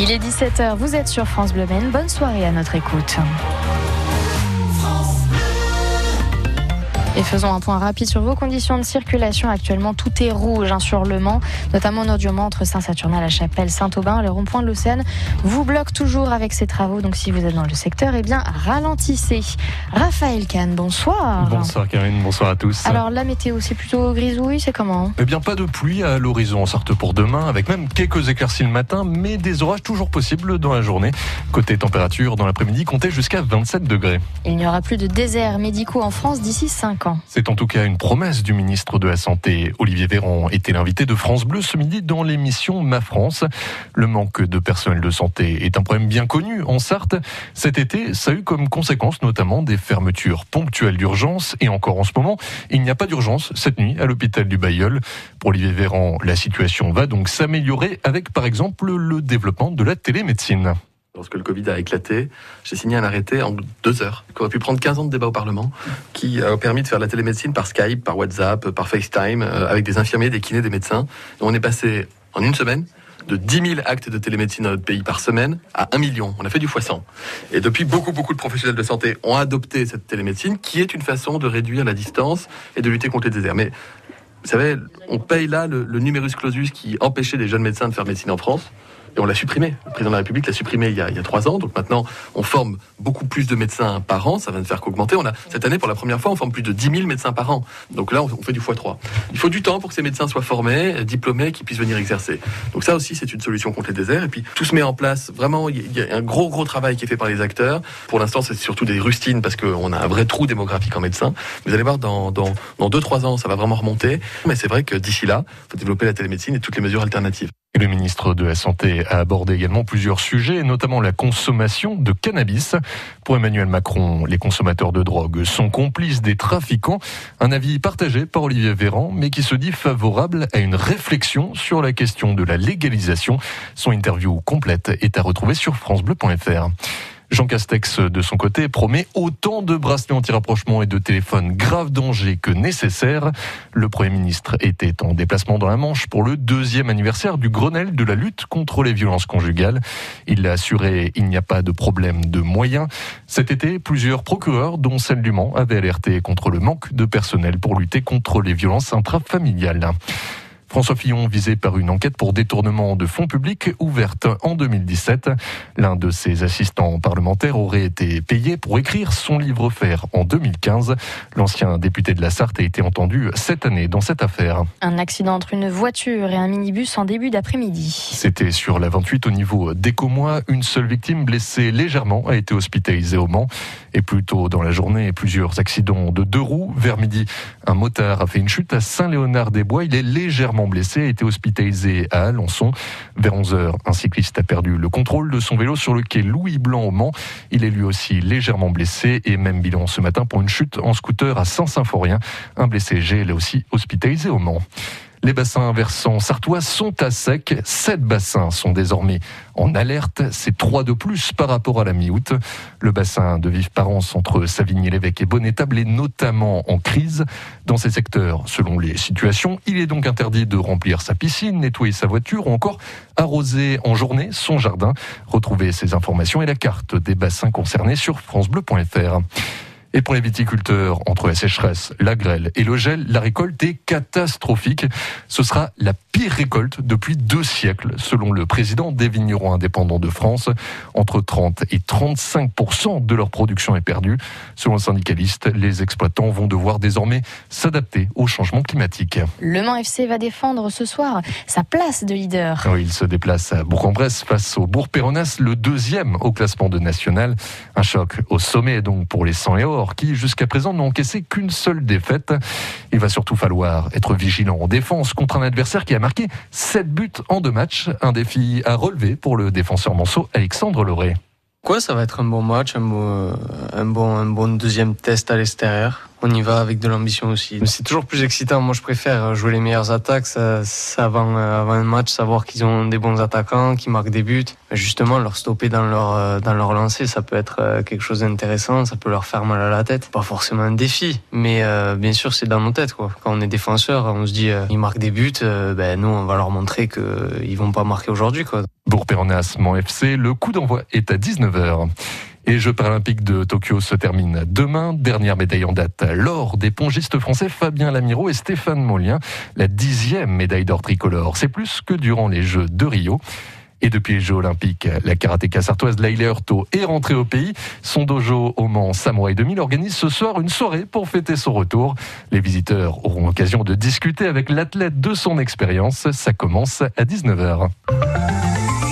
Il est 17h, vous êtes sur France Bleu. Bonne soirée à notre écoute. Et faisons un point rapide sur vos conditions de circulation. Actuellement, tout est rouge hein, sur le Mans, notamment nord du Mans, entre Saint-Saturnin, la Chapelle, Saint-Aubin. Le rond-point de l'Océane vous bloque toujours avec ces travaux. Donc, si vous êtes dans le secteur, eh bien, ralentissez. Raphaël Kahn, bonsoir. Bonsoir Karine, bonsoir à tous. Alors, la météo, c'est plutôt grisouille, c'est comment Eh bien, pas de pluie à l'horizon en sorte pour demain, avec même quelques éclaircies le matin, mais des orages toujours possibles dans la journée. Côté température, dans l'après-midi, comptez jusqu'à 27 degrés. Il n'y aura plus de déserts médicaux en France d'ici 5 ans. C'est en tout cas une promesse du ministre de la Santé. Olivier Véran était l'invité de France Bleu ce midi dans l'émission Ma France. Le manque de personnel de santé est un problème bien connu en Sarthe. Cet été, ça a eu comme conséquence notamment des fermetures ponctuelles d'urgence et encore en ce moment, il n'y a pas d'urgence cette nuit à l'hôpital du Bayeul. Pour Olivier Véran, la situation va donc s'améliorer avec par exemple le développement de la télémédecine. Lorsque le Covid a éclaté, j'ai signé un arrêté en deux heures, qui aurait pu prendre 15 ans de débat au Parlement, qui a permis de faire la télémédecine par Skype, par WhatsApp, par FaceTime, euh, avec des infirmiers, des kinés, des médecins. On est passé en une semaine de 10 000 actes de télémédecine dans notre pays par semaine à 1 million. On a fait du fois 100. Et depuis, beaucoup, beaucoup de professionnels de santé ont adopté cette télémédecine, qui est une façon de réduire la distance et de lutter contre les déserts. Mais vous savez, on paye là le, le numerus clausus qui empêchait les jeunes médecins de faire médecine en France et on l'a supprimé. Le président de la République l'a supprimé il y, a, trois ans. Donc maintenant, on forme beaucoup plus de médecins par an. Ça va ne faire qu'augmenter. On a cette année, pour la première fois, on forme plus de 10 000 médecins par an. Donc là, on, fait du x3. Il faut du temps pour que ces médecins soient formés, diplômés, qu'ils puissent venir exercer. Donc ça aussi, c'est une solution contre les déserts. Et puis tout se met en place. Vraiment, il y a un gros, gros travail qui est fait par les acteurs. Pour l'instant, c'est surtout des rustines parce qu'on a un vrai trou démographique en médecins. Vous allez voir, dans, dans, dans deux, trois ans, ça va vraiment remonter. Mais c'est vrai que d'ici là, il faut développer la télémédecine et toutes les mesures alternatives. Le ministre de la Santé a abordé également plusieurs sujets, notamment la consommation de cannabis. Pour Emmanuel Macron, les consommateurs de drogue sont complices des trafiquants. Un avis partagé par Olivier Véran, mais qui se dit favorable à une réflexion sur la question de la légalisation. Son interview complète est à retrouver sur francebleu.fr. Jean Castex, de son côté, promet autant de bracelets anti-rapprochement et de téléphones grave danger que nécessaire. Le Premier ministre était en déplacement dans la Manche pour le deuxième anniversaire du Grenelle de la lutte contre les violences conjugales. Il l'a assuré, il n'y a pas de problème de moyens. Cet été, plusieurs procureurs, dont celle du Mans, avaient alerté contre le manque de personnel pour lutter contre les violences intrafamiliales. François Fillon visé par une enquête pour détournement de fonds publics ouverte en 2017. L'un de ses assistants parlementaires aurait été payé pour écrire son livre faire en 2015. L'ancien député de la Sarthe a été entendu cette année dans cette affaire. Un accident entre une voiture et un minibus en début d'après-midi. C'était sur la 28 au niveau d'Écomois. Une seule victime blessée légèrement a été hospitalisée au Mans. Et plus tôt dans la journée, plusieurs accidents de deux roues. Vers midi, un motard a fait une chute à Saint-Léonard-des-Bois. Il est légèrement blessé, a été hospitalisé à Alençon. Vers 11 heures, un cycliste a perdu le contrôle de son vélo sur le quai Louis Blanc au Mans. Il est lui aussi légèrement blessé et même bilan ce matin pour une chute en scooter à Saint-Symphorien. Un blessé léger, là aussi hospitalisé au Mans. Les bassins versants sartois sont à sec. Sept bassins sont désormais en alerte. C'est trois de plus par rapport à la mi-août. Le bassin de Vive-Parence entre Savigny-l'Évêque et Bonnet-Table est notamment en crise. Dans ces secteurs, selon les situations, il est donc interdit de remplir sa piscine, nettoyer sa voiture ou encore arroser en journée son jardin. Retrouvez ces informations et la carte des bassins concernés sur francebleu.fr. Et pour les viticulteurs, entre la sécheresse, la grêle et le gel, la récolte est catastrophique. Ce sera la pire récolte depuis deux siècles, selon le président des vignerons indépendants de France. Entre 30 et 35% de leur production est perdue. Selon le syndicaliste, les exploitants vont devoir désormais s'adapter au changement climatique. Le Mans FC va défendre ce soir sa place de leader. Oui, il se déplace à Bourg-en-Bresse face au Bourg-Péronas, le deuxième au classement de national. Un choc au sommet donc pour les 100 et or qui jusqu'à présent n'ont encaissé qu'une seule défaite. Il va surtout falloir être vigilant en défense contre un adversaire qui a marqué 7 buts en deux matchs. Un défi à relever pour le défenseur manceau Alexandre Loré. Quoi, ça va être un bon match, un bon, un bon, un bon deuxième test à l'extérieur. On y va avec de l'ambition aussi. C'est toujours plus excitant. Moi, je préfère jouer les meilleures attaques ça, avant, avant un match, savoir qu'ils ont des bons attaquants, qui marquent des buts. Justement, leur stopper dans leur, dans leur lancer, ça peut être quelque chose d'intéressant. Ça peut leur faire mal à la tête. Pas forcément un défi, mais euh, bien sûr, c'est dans nos têtes. Quoi. Quand on est défenseur, on se dit, euh, ils marquent des buts, euh, ben, nous, on va leur montrer qu'ils vont pas marquer aujourd'hui. Quoi. Le coup d'envoi est à 19h. Et Jeux paralympiques de Tokyo se terminent demain. Dernière médaille en date, l'or des pongistes français Fabien Lamiro et Stéphane Molien. La dixième médaille d'or tricolore. C'est plus que durant les Jeux de Rio. Et depuis les Jeux Olympiques, la karatéka sartoise Laïla Hurto est rentrée au pays. Son dojo au Mans Samouraï 2000 organise ce soir une soirée pour fêter son retour. Les visiteurs auront l'occasion de discuter avec l'athlète de son expérience. Ça commence à 19h.